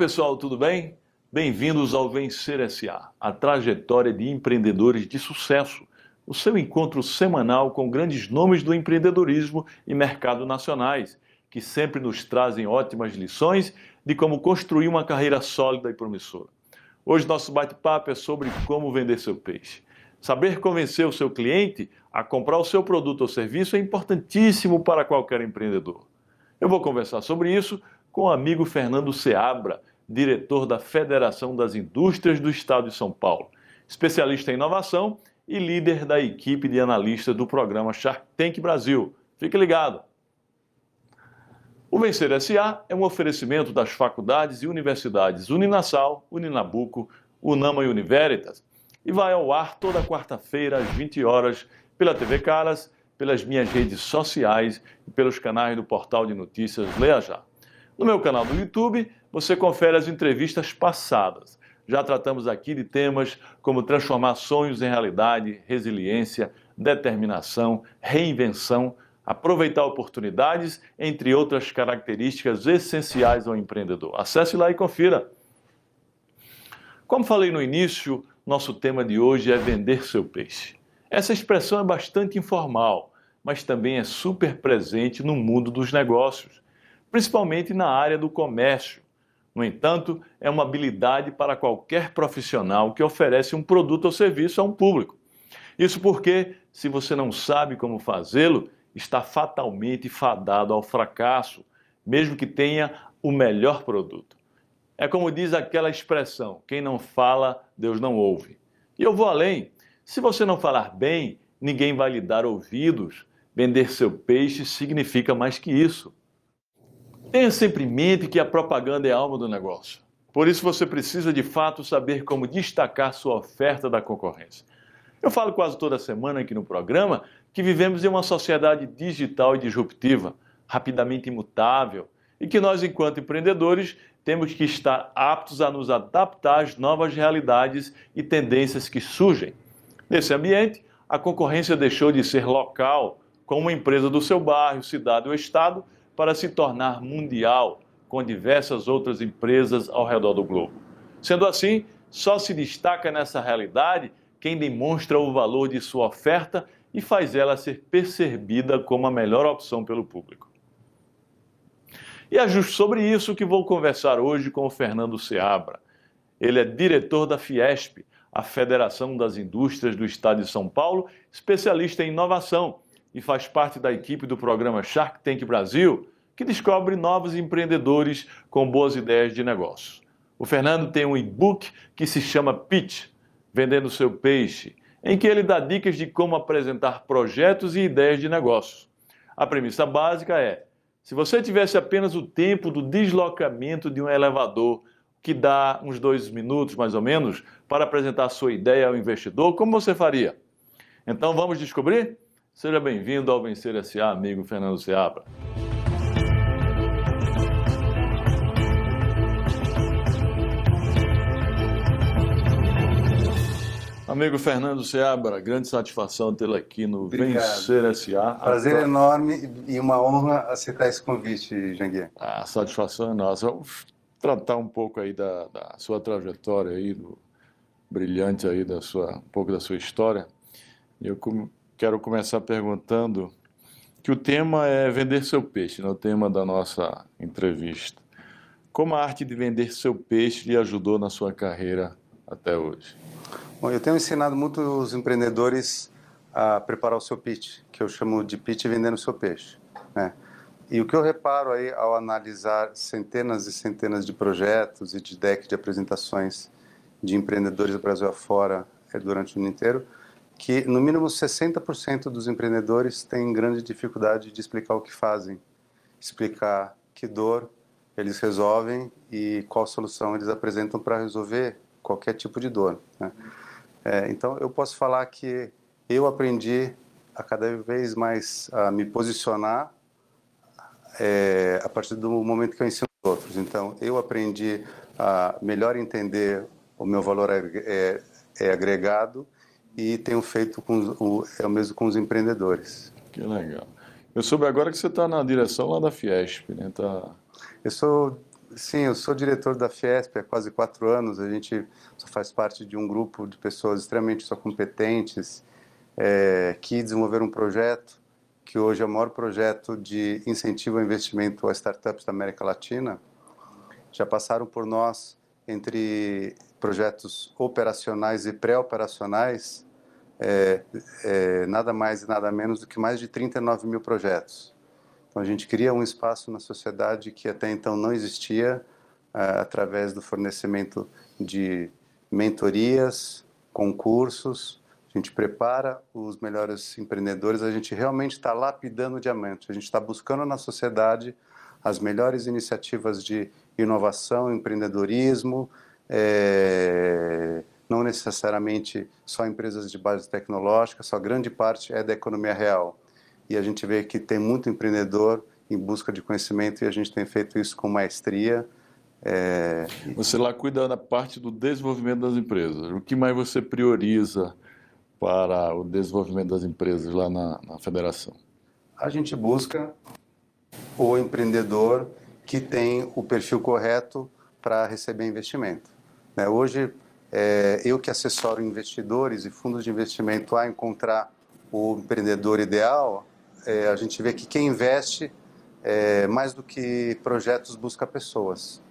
pessoal, tudo bem? Bem-vindos ao Vencer SA, a trajetória de empreendedores de sucesso. O seu encontro semanal com grandes nomes do empreendedorismo e mercado nacionais, que sempre nos trazem ótimas lições de como construir uma carreira sólida e promissora. Hoje nosso bate-papo é sobre como vender seu peixe. Saber convencer o seu cliente a comprar o seu produto ou serviço é importantíssimo para qualquer empreendedor. Eu vou conversar sobre isso com o amigo Fernando Seabra, diretor da Federação das Indústrias do Estado de São Paulo, especialista em inovação e líder da equipe de analistas do programa Shark Tank Brasil. Fique ligado! O Vencer SA é um oferecimento das faculdades e universidades Uninasal, Uninabuco, Unama e Univeritas e vai ao ar toda quarta-feira às 20 horas pela TV Caras, pelas minhas redes sociais e pelos canais do portal de notícias Leia Já. No meu canal do YouTube, você confere as entrevistas passadas. Já tratamos aqui de temas como transformar sonhos em realidade, resiliência, determinação, reinvenção, aproveitar oportunidades, entre outras características essenciais ao empreendedor. Acesse lá e confira. Como falei no início, nosso tema de hoje é vender seu peixe. Essa expressão é bastante informal, mas também é super presente no mundo dos negócios, principalmente na área do comércio. No entanto, é uma habilidade para qualquer profissional que oferece um produto ou serviço a um público. Isso porque, se você não sabe como fazê-lo, está fatalmente fadado ao fracasso, mesmo que tenha o melhor produto. É como diz aquela expressão: quem não fala, Deus não ouve. E eu vou além. Se você não falar bem, ninguém vai lhe dar ouvidos. Vender seu peixe significa mais que isso. Tenha sempre em mente que a propaganda é a alma do negócio. Por isso você precisa de fato saber como destacar sua oferta da concorrência. Eu falo quase toda semana aqui no programa que vivemos em uma sociedade digital e disruptiva, rapidamente imutável, e que nós, enquanto empreendedores, temos que estar aptos a nos adaptar às novas realidades e tendências que surgem. Nesse ambiente, a concorrência deixou de ser local, com uma empresa do seu bairro, cidade ou estado, para se tornar mundial, com diversas outras empresas ao redor do globo. Sendo assim, só se destaca nessa realidade quem demonstra o valor de sua oferta e faz ela ser percebida como a melhor opção pelo público. E é justo sobre isso que vou conversar hoje com o Fernando Seabra. Ele é diretor da Fiesp, a Federação das Indústrias do Estado de São Paulo, especialista em inovação e faz parte da equipe do programa Shark Tank Brasil, que descobre novos empreendedores com boas ideias de negócio. O Fernando tem um e-book que se chama Pitch, Vendendo Seu Peixe, em que ele dá dicas de como apresentar projetos e ideias de negócio. A premissa básica é se você tivesse apenas o tempo do deslocamento de um elevador, que dá uns dois minutos mais ou menos, para apresentar sua ideia ao investidor, como você faria? Então vamos descobrir? Seja bem-vindo ao Vencer S.A., amigo Fernando Seabra. Amigo Fernando Seabra, grande satisfação tê-lo aqui no Obrigado. Vencer S.A. Prazer a... enorme e uma honra aceitar esse convite, Janguier. A satisfação é nossa. Vamos tratar um pouco aí da, da sua trajetória aí, do brilhante aí da sua, um pouco da sua história. Eu quero começar perguntando que o tema é vender seu peixe, né? o tema da nossa entrevista. Como a arte de vender seu peixe lhe ajudou na sua carreira até hoje? Bom, eu tenho ensinado muito os empreendedores a preparar o seu pitch, que eu chamo de pitch vendendo o seu peixe. Né? E o que eu reparo aí ao analisar centenas e centenas de projetos e de deck de apresentações de empreendedores do Brasil afora é, durante o ano inteiro, que no mínimo 60% dos empreendedores têm grande dificuldade de explicar o que fazem, explicar que dor eles resolvem e qual solução eles apresentam para resolver qualquer tipo de dor. Né? É, então, eu posso falar que eu aprendi a cada vez mais a me posicionar é, a partir do momento que eu ensino os outros. Então, eu aprendi a melhor entender o meu valor é, é, é agregado e tenho feito com o, é o mesmo com os empreendedores. Que legal. Eu soube agora que você está na direção lá da Fiesp, né? Tá... Eu sou Sim, eu sou diretor da Fiesp há quase quatro anos. A gente faz parte de um grupo de pessoas extremamente só competentes é, que desenvolveram um projeto que hoje é o maior projeto de incentivo ao investimento a startups da América Latina. Já passaram por nós entre projetos operacionais e pré-operacionais é, é, nada mais e nada menos do que mais de 39 mil projetos. Então a gente cria um espaço na sociedade que até então não existia é, através do fornecimento de mentorias, concursos. A gente prepara os melhores empreendedores. A gente realmente está lapidando diamante. A gente está buscando na sociedade as melhores iniciativas de inovação, empreendedorismo, é, não necessariamente só empresas de base tecnológica, só grande parte é da economia real. E a gente vê que tem muito empreendedor em busca de conhecimento e a gente tem feito isso com maestria. É... Você lá cuida da parte do desenvolvimento das empresas. O que mais você prioriza para o desenvolvimento das empresas lá na, na federação? A gente busca o empreendedor que tem o perfil correto para receber investimento. Né? Hoje, é, eu que assessoro investidores e fundos de investimento a encontrar o empreendedor ideal, é, a gente vê que quem investe, é, mais do que projetos, busca pessoas.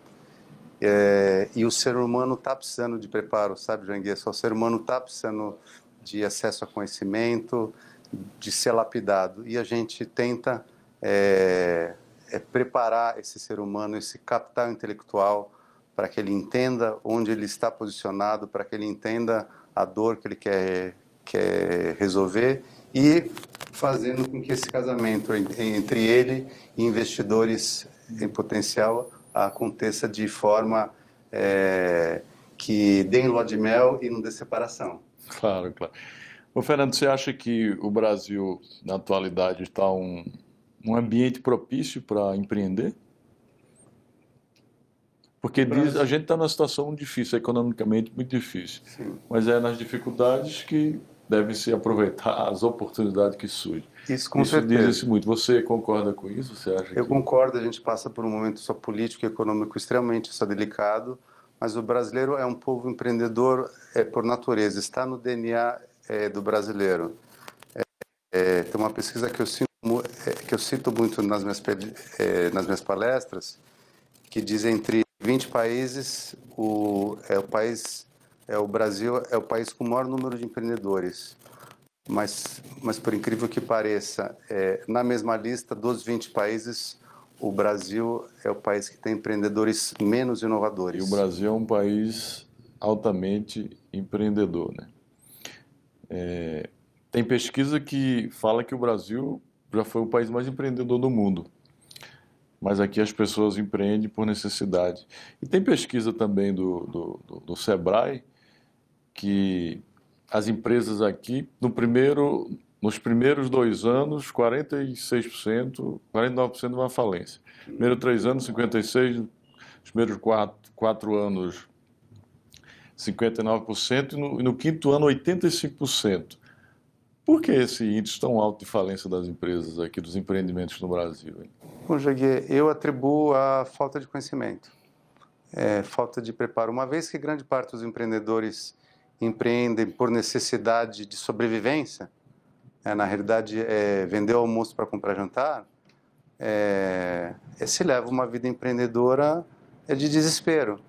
É, e o ser humano está precisando de preparo, sabe, Janguia? O ser humano está precisando de acesso a conhecimento, de ser lapidado. E a gente tenta é, é preparar esse ser humano, esse capital intelectual, para que ele entenda onde ele está posicionado, para que ele entenda a dor que ele quer, quer resolver e fazendo com que esse casamento entre ele e investidores em potencial aconteça de forma é, que dê em lua de mel e não dê separação. Claro, claro. Ô, Fernando, você acha que o Brasil, na atualidade, está um, um ambiente propício para empreender? Porque diz, a gente está numa situação difícil, economicamente muito difícil. Sim. Mas é nas dificuldades que devem se aproveitar as oportunidades que surgem. Isso com isso certeza. diz muito. Você concorda com isso? Você acha Eu que... concordo. A gente passa por um momento só político e econômico extremamente só delicado, mas o brasileiro é um povo empreendedor é, por natureza. Está no DNA é, do brasileiro. É, é, tem uma pesquisa que eu, cito, é, que eu cito muito nas minhas, é, nas minhas palestras, que diz entre 20 países, o, é o país, é o Brasil é o país com o maior número de empreendedores. Mas, mas por incrível que pareça, é, na mesma lista dos 20 países, o Brasil é o país que tem empreendedores menos inovadores. E o Brasil é um país altamente empreendedor, né? É, tem pesquisa que fala que o Brasil já foi o país mais empreendedor do mundo mas aqui as pessoas empreendem por necessidade. E tem pesquisa também do, do, do, do Sebrae que as empresas aqui, no primeiro, nos primeiros dois anos, 46%, 49% vão à falência. Primeiro três anos, 56%, os primeiros quatro, quatro anos, 59%, e no, e no quinto ano, 85%. Por que esse índice tão alto de falência das empresas aqui, dos empreendimentos no Brasil? Bom, Jaguier, eu atribuo a falta de conhecimento, é, falta de preparo. Uma vez que grande parte dos empreendedores empreendem por necessidade de sobrevivência, é, na realidade é vender almoço para comprar jantar, é, se leva uma vida empreendedora é de desespero,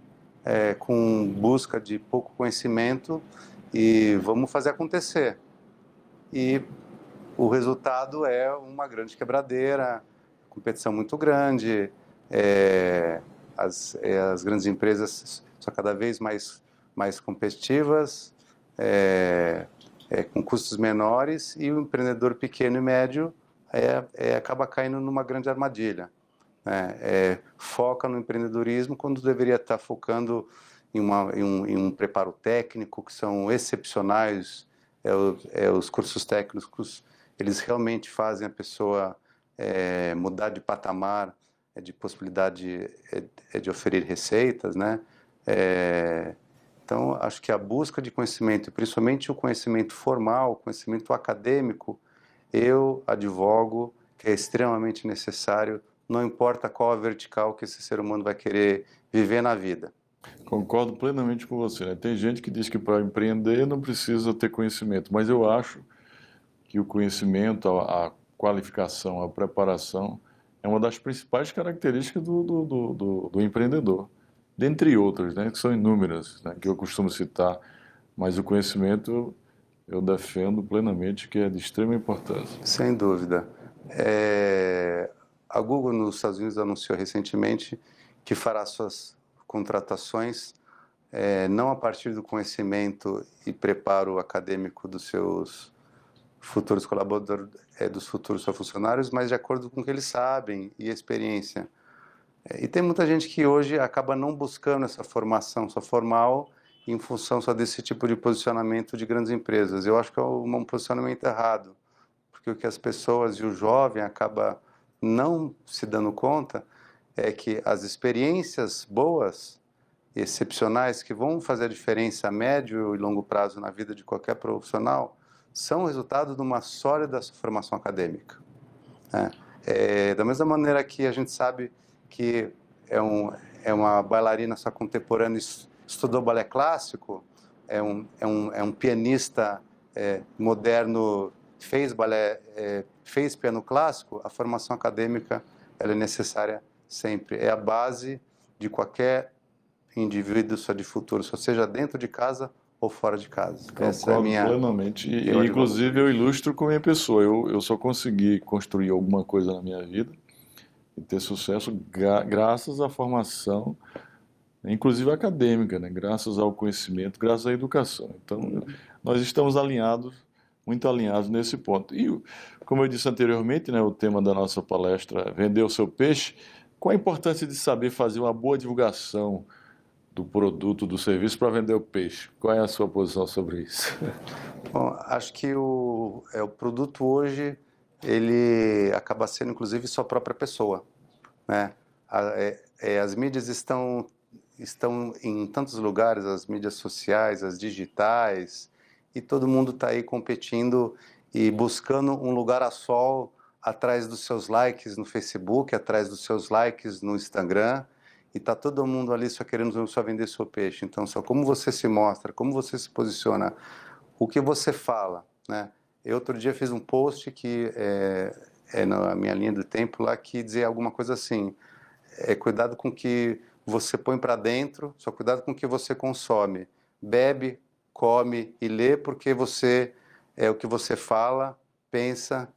é, com busca de pouco conhecimento e vamos fazer acontecer. E o resultado é uma grande quebradeira, competição muito grande, é, as, as grandes empresas são cada vez mais, mais competitivas, é, é, com custos menores, e o empreendedor pequeno e médio é, é, acaba caindo numa grande armadilha. Né? foca no empreendedorismo quando deveria estar focando em, uma, em, um, em um preparo técnico, que são excepcionais, é, os cursos técnicos, eles realmente fazem a pessoa é, mudar de patamar, é, de possibilidade é, é, de oferir receitas, né? É, então, acho que a busca de conhecimento, principalmente o conhecimento formal, o conhecimento acadêmico, eu advogo que é extremamente necessário não importa qual a vertical que esse ser humano vai querer viver na vida. Concordo plenamente com você. Né? Tem gente que diz que para empreender não precisa ter conhecimento, mas eu acho que o conhecimento, a, a qualificação, a preparação é uma das principais características do, do, do, do, do empreendedor, dentre outras, né, que são inúmeras, né, que eu costumo citar, mas o conhecimento eu defendo plenamente que é de extrema importância. Sem dúvida. É... A Google nos Estados Unidos anunciou recentemente que fará suas contratações é, não a partir do conhecimento e preparo acadêmico dos seus futuros colaboradores, é, dos futuros funcionários, mas de acordo com o que eles sabem e experiência. É, e tem muita gente que hoje acaba não buscando essa formação só formal em função só desse tipo de posicionamento de grandes empresas. Eu acho que é um posicionamento errado, porque o que as pessoas e o jovem acaba não se dando conta é que as experiências boas, excepcionais, que vão fazer a diferença a médio e longo prazo na vida de qualquer profissional, são resultado de uma sólida formação acadêmica. Né? É, da mesma maneira que a gente sabe que é, um, é uma bailarina só contemporânea, estudou balé clássico, é um, é um, é um pianista é, moderno, fez balé, é, fez piano clássico, a formação acadêmica ela é necessária sempre. É a base de qualquer indivíduo só de futuro, seja dentro de casa ou fora de casa. Concordo Essa é a minha plenamente. E, e inclusive eu ilustro com a minha pessoa. Eu, eu só consegui construir alguma coisa na minha vida e ter sucesso gra graças à formação, inclusive acadêmica, né? graças ao conhecimento, graças à educação. Então, nós estamos alinhados, muito alinhados nesse ponto. E, como eu disse anteriormente, né, o tema da nossa palestra é vender o seu peixe. Qual a importância de saber fazer uma boa divulgação do produto, do serviço para vender o peixe? Qual é a sua posição sobre isso? Bom, acho que o, é, o produto hoje ele acaba sendo inclusive sua própria pessoa, né? É, é, as mídias estão estão em tantos lugares, as mídias sociais, as digitais, e todo mundo está aí competindo e buscando um lugar a sol atrás dos seus likes no Facebook, atrás dos seus likes no Instagram, e tá todo mundo ali só querendo só vender seu peixe. Então, só como você se mostra, como você se posiciona, o que você fala, né? Eu outro dia fiz um post que é, é na minha linha do tempo lá que dizia alguma coisa assim: é cuidado com o que você põe para dentro, só cuidado com o que você consome. Bebe, come e lê porque você é o que você fala, pensa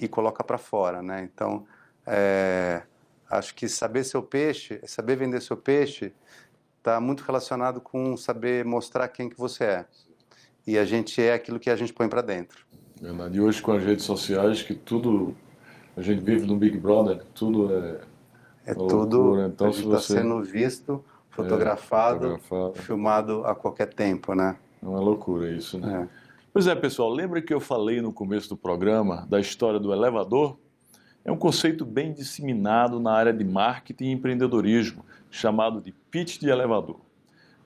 e coloca para fora, né? Então, é, acho que saber seu peixe, saber vender seu peixe, está muito relacionado com saber mostrar quem que você é. E a gente é aquilo que a gente põe para dentro. Verdade. E hoje com as redes sociais, que tudo a gente vive no Big Brother, tudo é é tudo então, está você... sendo visto, fotografado, é, fotografado, filmado a qualquer tempo, né? É uma loucura isso, né? É. Pois é, pessoal, lembra que eu falei no começo do programa da história do elevador? É um conceito bem disseminado na área de marketing e empreendedorismo, chamado de pitch de elevador.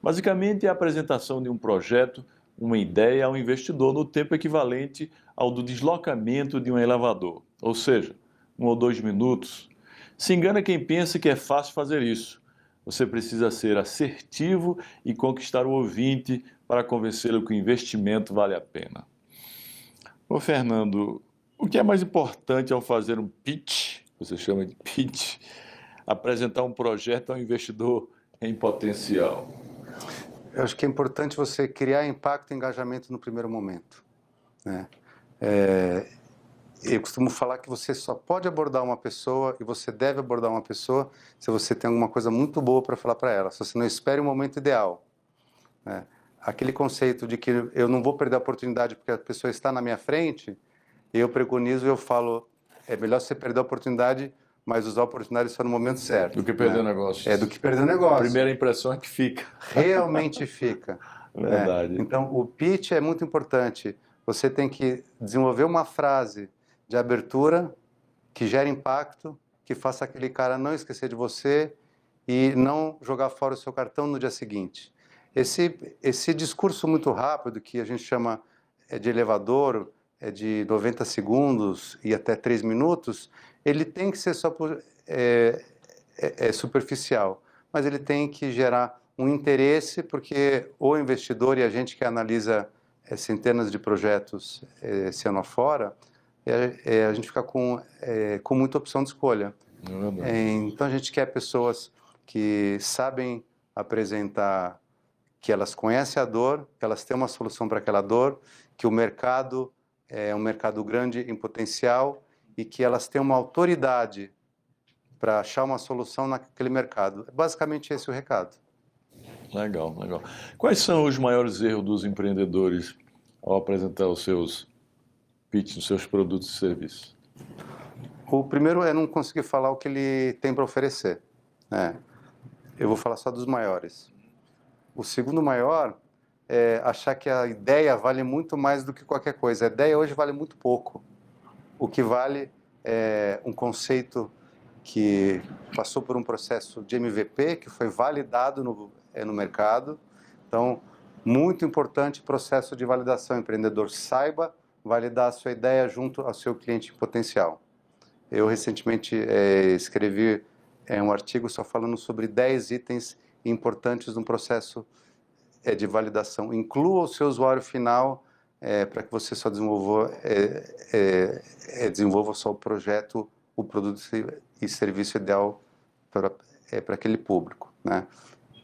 Basicamente, é a apresentação de um projeto, uma ideia a um investidor no tempo equivalente ao do deslocamento de um elevador, ou seja, um ou dois minutos. Se engana quem pensa que é fácil fazer isso. Você precisa ser assertivo e conquistar o ouvinte para convencê-lo que o investimento vale a pena. Ô Fernando, o que é mais importante ao fazer um pitch, você chama de pitch, apresentar um projeto ao investidor em potencial? Eu acho que é importante você criar impacto e engajamento no primeiro momento. Né? É, eu costumo falar que você só pode abordar uma pessoa e você deve abordar uma pessoa se você tem alguma coisa muito boa para falar para ela. Se você não espere o momento ideal. Né? Aquele conceito de que eu não vou perder a oportunidade porque a pessoa está na minha frente, eu preconizo eu falo, é melhor você perder a oportunidade, mas usar a oportunidade só no momento certo. Do que perder né? negócio. É, do que perder o negócio. A primeira impressão é que fica. Realmente fica. Verdade. Né? Então, o pitch é muito importante. Você tem que desenvolver uma frase de abertura que gere impacto, que faça aquele cara não esquecer de você e não jogar fora o seu cartão no dia seguinte. Esse, esse discurso muito rápido, que a gente chama é, de elevador, é de 90 segundos e até 3 minutos, ele tem que ser só por, é, é, é superficial, mas ele tem que gerar um interesse, porque o investidor e a gente que analisa é, centenas de projetos é, esse ano afora, é, é, a gente fica com, com muita opção de escolha. Então a gente quer pessoas que sabem apresentar que elas conhecem a dor, que elas têm uma solução para aquela dor, que o mercado é um mercado grande em potencial e que elas têm uma autoridade para achar uma solução naquele mercado. Basicamente esse é o recado. Legal, legal. Quais são os maiores erros dos empreendedores ao apresentar os seus pitches, os seus produtos e serviços? O primeiro é não conseguir falar o que ele tem para oferecer. Né? Eu vou falar só dos maiores. O segundo maior é achar que a ideia vale muito mais do que qualquer coisa. A ideia hoje vale muito pouco. O que vale é um conceito que passou por um processo de MVP, que foi validado no, é, no mercado. Então, muito importante processo de validação. O empreendedor saiba validar a sua ideia junto ao seu cliente potencial. Eu recentemente é, escrevi é, um artigo só falando sobre 10 itens importantes no processo é, de validação. Inclua o seu usuário final é, para que você só desenvolva, é, é, é, desenvolva só o projeto, o produto e serviço ideal para, para aquele público. Né?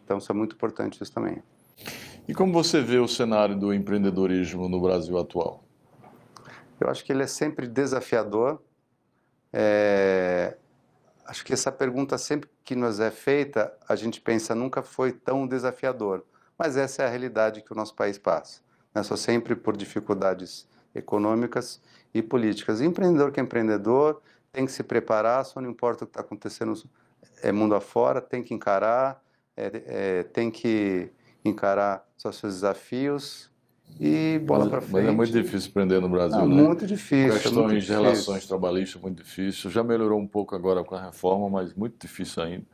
Então, isso é muito importante isso também. E como você vê o cenário do empreendedorismo no Brasil atual? Eu acho que ele é sempre desafiador. É... Acho que essa pergunta, sempre que nos é feita, a gente pensa nunca foi tão desafiador. Mas essa é a realidade que o nosso país passa. Né? Só sempre por dificuldades econômicas e políticas. E empreendedor que é empreendedor tem que se preparar, só não importa o que está acontecendo é mundo afora, tem que encarar, é, é, tem que encarar seus desafios e bola para frente. Mas é muito difícil empreender no Brasil, ah, né? Muito difícil. Questões muito de relações trabalhistas muito difícil. Já melhorou um pouco agora com a reforma, mas muito difícil ainda.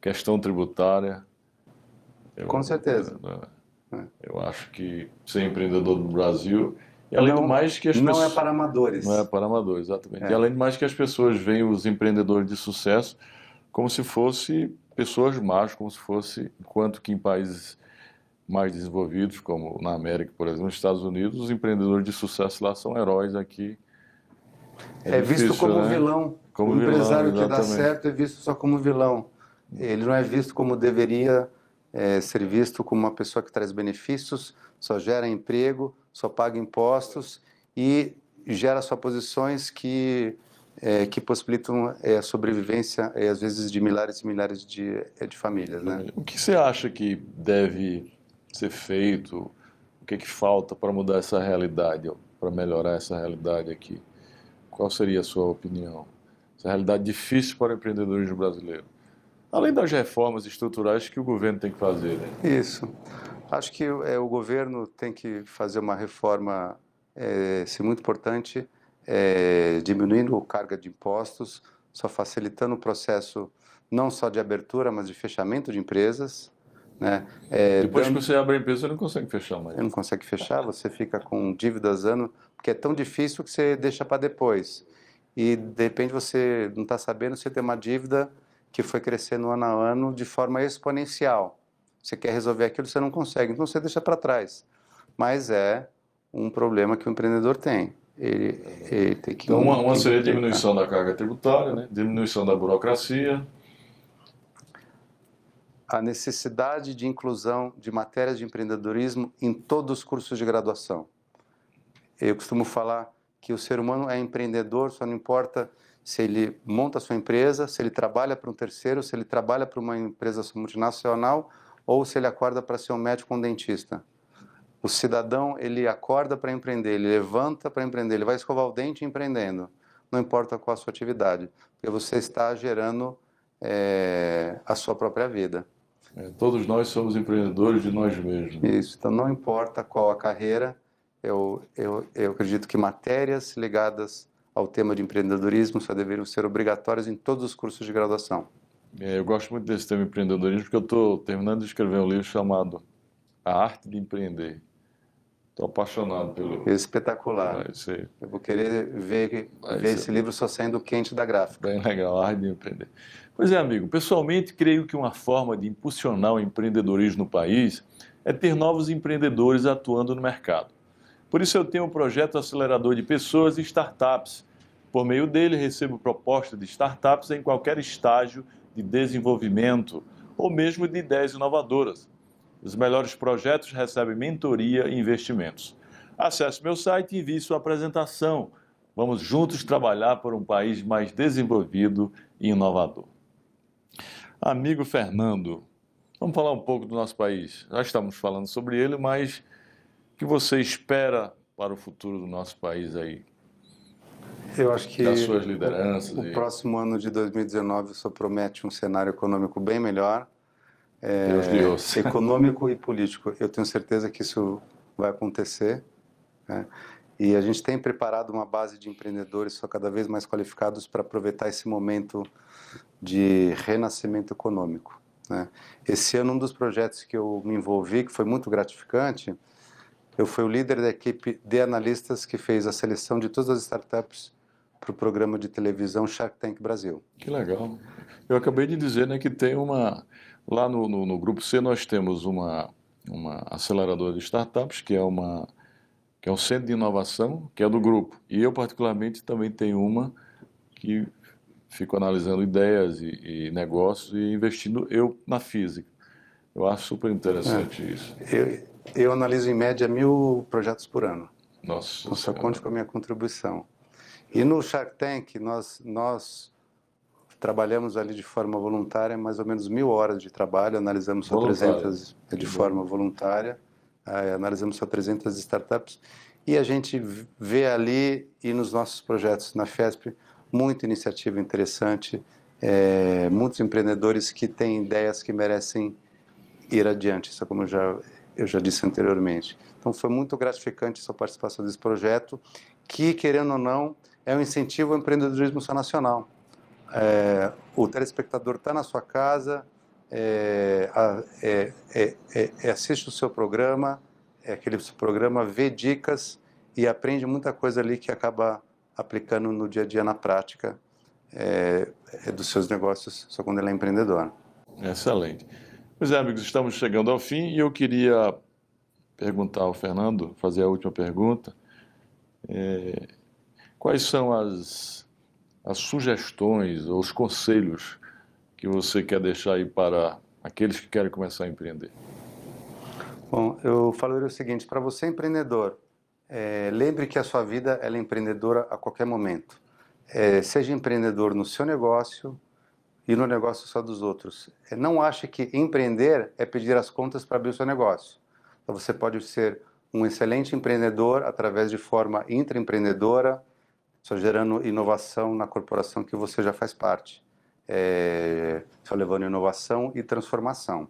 Questão tributária. Eu, com certeza. Eu, é. Eu acho que ser empreendedor no Brasil e além não, do mais que as não pessoas... é para amadores. Não é para amadores, exatamente. É. E além do mais que as pessoas veem os empreendedores de sucesso como se fosse pessoas más, como se fosse, enquanto que em países mais desenvolvidos, como na América, por exemplo, nos Estados Unidos, os empreendedores de sucesso lá são heróis aqui. É, é difícil, visto como né? vilão. Como o empresário vilão, que dá certo é visto só como vilão. Ele não é visto como deveria é, ser visto como uma pessoa que traz benefícios, só gera emprego, só paga impostos e gera só posições que é, que possibilitam é, a sobrevivência, é, às vezes, de milhares e milhares de, é, de famílias. Né? O que você acha que deve ser feito? O que, é que falta para mudar essa realidade, para melhorar essa realidade aqui? Qual seria a sua opinião? Essa realidade difícil para o empreendedorismo brasileiro. Além das reformas estruturais que o governo tem que fazer. Né? Isso. Acho que é, o governo tem que fazer uma reforma é, muito importante é, diminuindo a carga de impostos, só facilitando o processo não só de abertura, mas de fechamento de empresas. Né? É, Depois dando... que você abre a empresa, você não consegue fechar mais. Você não consegue fechar, você fica com dívidas ano, porque é tão difícil que você deixa para depois. E de repente você não está sabendo, você tem uma dívida que foi crescendo ano a ano de forma exponencial. Você quer resolver aquilo, você não consegue, então você deixa para trás. Mas é um problema que o empreendedor tem ele, ele tem que. Então, uma, uma seria a diminuição da carga tributária, né? diminuição da burocracia. A necessidade de inclusão de matérias de empreendedorismo em todos os cursos de graduação. Eu costumo falar que o ser humano é empreendedor, só não importa se ele monta a sua empresa, se ele trabalha para um terceiro, se ele trabalha para uma empresa multinacional ou se ele acorda para ser um médico ou um dentista. O cidadão, ele acorda para empreender, ele levanta para empreender, ele vai escovar o dente empreendendo. Não importa qual a sua atividade, porque você está gerando é, a sua própria vida. É, todos nós somos empreendedores de nós mesmos. Isso, então não importa qual a carreira, eu, eu, eu acredito que matérias ligadas ao tema de empreendedorismo só deveriam ser obrigatórias em todos os cursos de graduação. É, eu gosto muito desse tema empreendedorismo porque eu estou terminando de escrever um livro chamado A Arte de Empreender Estou apaixonado pelo. Espetacular. Ser Eu vou querer ver, Vai ver ser- esse livro só saindo quente da gráfica. bem legal, arte de empreender. Pois é, amigo. Pessoalmente, creio que uma forma de impulsionar o empreendedorismo no país é ter novos empreendedores atuando no mercado. Por isso, eu tenho o projeto Acelerador de Pessoas e Startups. Por meio dele, recebo propostas de startups em qualquer estágio de desenvolvimento ou mesmo de ideias inovadoras. Os melhores projetos recebem mentoria e investimentos. Acesse meu site e envie sua apresentação. Vamos juntos trabalhar por um país mais desenvolvido e inovador. Amigo Fernando, vamos falar um pouco do nosso país. Já estamos falando sobre ele, mas que você espera para o futuro do nosso país aí? Eu acho que Das suas lideranças o e- próximo ano de 2019 só promete um cenário econômico bem melhor. É, Deus de ouça. econômico e político. Eu tenho certeza que isso vai acontecer. né? E a gente tem preparado uma base de empreendedores só cada vez mais qualificados para aproveitar esse momento de renascimento econômico. né? Esse ano, um dos projetos que eu me envolvi, que foi muito gratificante, eu fui o líder da equipe de analistas que fez a seleção de todas as startups para o programa de televisão Shark Tank Brasil. Que legal. Eu acabei de dizer né, que tem uma. Lá no, no, no Grupo C nós temos uma, uma aceleradora de startups, que é, uma, que é um centro de inovação, que é do grupo. E eu, particularmente, também tenho uma que fico analisando ideias e, e negócios e investindo eu na física. Eu acho super interessante isso. Eu, eu analiso em média mil projetos por ano. Nossa. Então, só conte com a minha contribuição. E no Shark Tank, nós, nós trabalhamos ali de forma voluntária mais ou menos mil horas de trabalho, analisamos só Voluntário. 300 de bom. forma voluntária, eh, analisamos só 300 startups e a gente vê ali e nos nossos projetos na FESP muita iniciativa interessante, eh, muitos empreendedores que têm ideias que merecem ir adiante, isso é como eu já, eu já disse anteriormente. Então foi muito gratificante sua participação nesse projeto, que, querendo ou não, é um incentivo ao empreendedorismo nacional. É, o telespectador está na sua casa, é, é, é, é, é, assiste o seu programa, aquele seu programa, vê dicas e aprende muita coisa ali que acaba aplicando no dia a dia na prática dos seus negócios, só quando ele é empreendedor. Excelente. É, amigos, estamos chegando ao fim e eu queria perguntar ao Fernando, fazer a última pergunta. É, quais são as, as sugestões ou os conselhos que você quer deixar aí para aqueles que querem começar a empreender? Bom, eu falaria o seguinte: para você empreendedor, é, lembre que a sua vida é empreendedora a qualquer momento. É, seja empreendedor no seu negócio e no negócio só dos outros. É, não ache que empreender é pedir as contas para abrir o seu negócio. Então, você pode ser um excelente empreendedor através de forma intraempreendedora, só gerando inovação na corporação que você já faz parte, é, só levando inovação e transformação.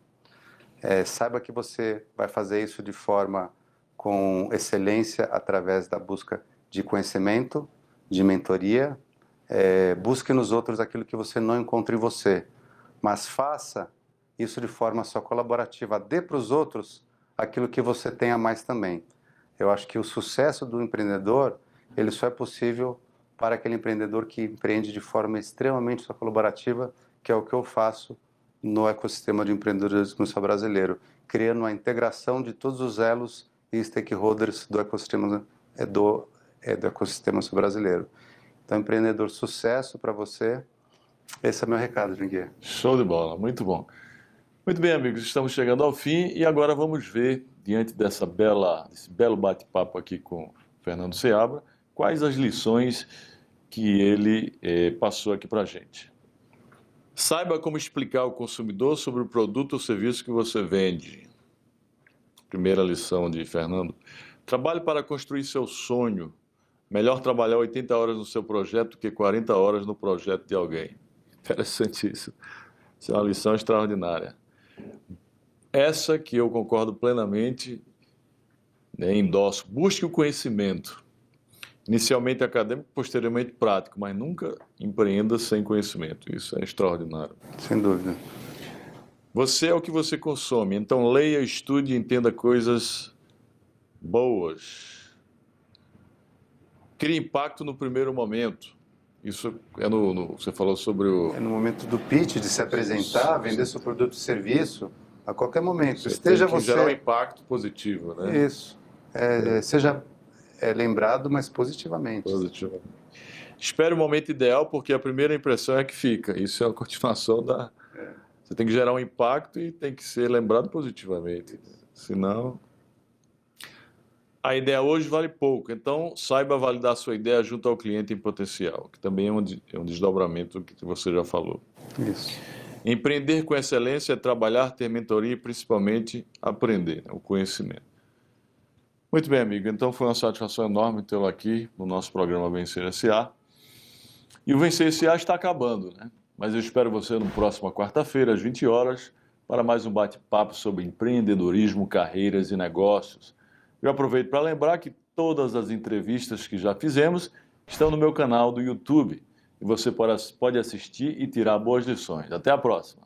É, saiba que você vai fazer isso de forma com excelência através da busca de conhecimento, de mentoria. É, busque nos outros aquilo que você não encontra em você, mas faça isso de forma só colaborativa. Dê para os outros aquilo que você tem a mais também. Eu acho que o sucesso do empreendedor ele só é possível para aquele empreendedor que empreende de forma extremamente só colaborativa, que é o que eu faço no ecossistema de empreendedorismo brasileiro, criando a integração de todos os elos e stakeholders do ecossistema é do, é do ecossistema brasileiro. Então, empreendedor, sucesso para você. Esse é meu recado, Miguel. Show de bola, muito bom. Muito bem, amigos, estamos chegando ao fim e agora vamos ver, diante dessa bela, desse belo bate-papo aqui com Fernando Seabra, quais as lições que ele eh, passou aqui para a gente. Saiba como explicar ao consumidor sobre o produto ou serviço que você vende. Primeira lição de Fernando. Trabalhe para construir seu sonho. Melhor trabalhar 80 horas no seu projeto do que 40 horas no projeto de alguém. Interessantíssimo. Isso é uma lição extraordinária. Essa que eu concordo plenamente, né, endosso. Busque o conhecimento. Inicialmente acadêmico, posteriormente prático, mas nunca empreenda sem conhecimento. Isso é extraordinário. Sem dúvida. Você é o que você consome, então leia, estude e entenda coisas Boas. Cria impacto no primeiro momento. Isso é no, no, você falou sobre o. É no momento do pitch, de se apresentar, vender seu produto e serviço, a qualquer momento. Você Esteja você. gerar um impacto positivo, né? Isso. É, seja é, lembrado, mas positivamente. Positivamente. Espere o momento ideal, porque a primeira impressão é que fica. Isso é a continuação da. É. Você tem que gerar um impacto e tem que ser lembrado positivamente. Senão. A ideia hoje vale pouco, então saiba validar sua ideia junto ao cliente em potencial, que também é um, é um desdobramento que você já falou. Isso. Empreender com excelência é trabalhar, ter mentoria e principalmente aprender, né, o conhecimento. Muito bem, amigo. Então foi uma satisfação enorme tê-lo aqui no nosso programa Vencer SA. E o Vencer SA está acabando, né? Mas eu espero você no próximo quarta-feira, às 20 horas, para mais um bate-papo sobre empreendedorismo, carreiras e negócios. Eu aproveito para lembrar que todas as entrevistas que já fizemos estão no meu canal do YouTube e você pode assistir e tirar boas lições. Até a próxima!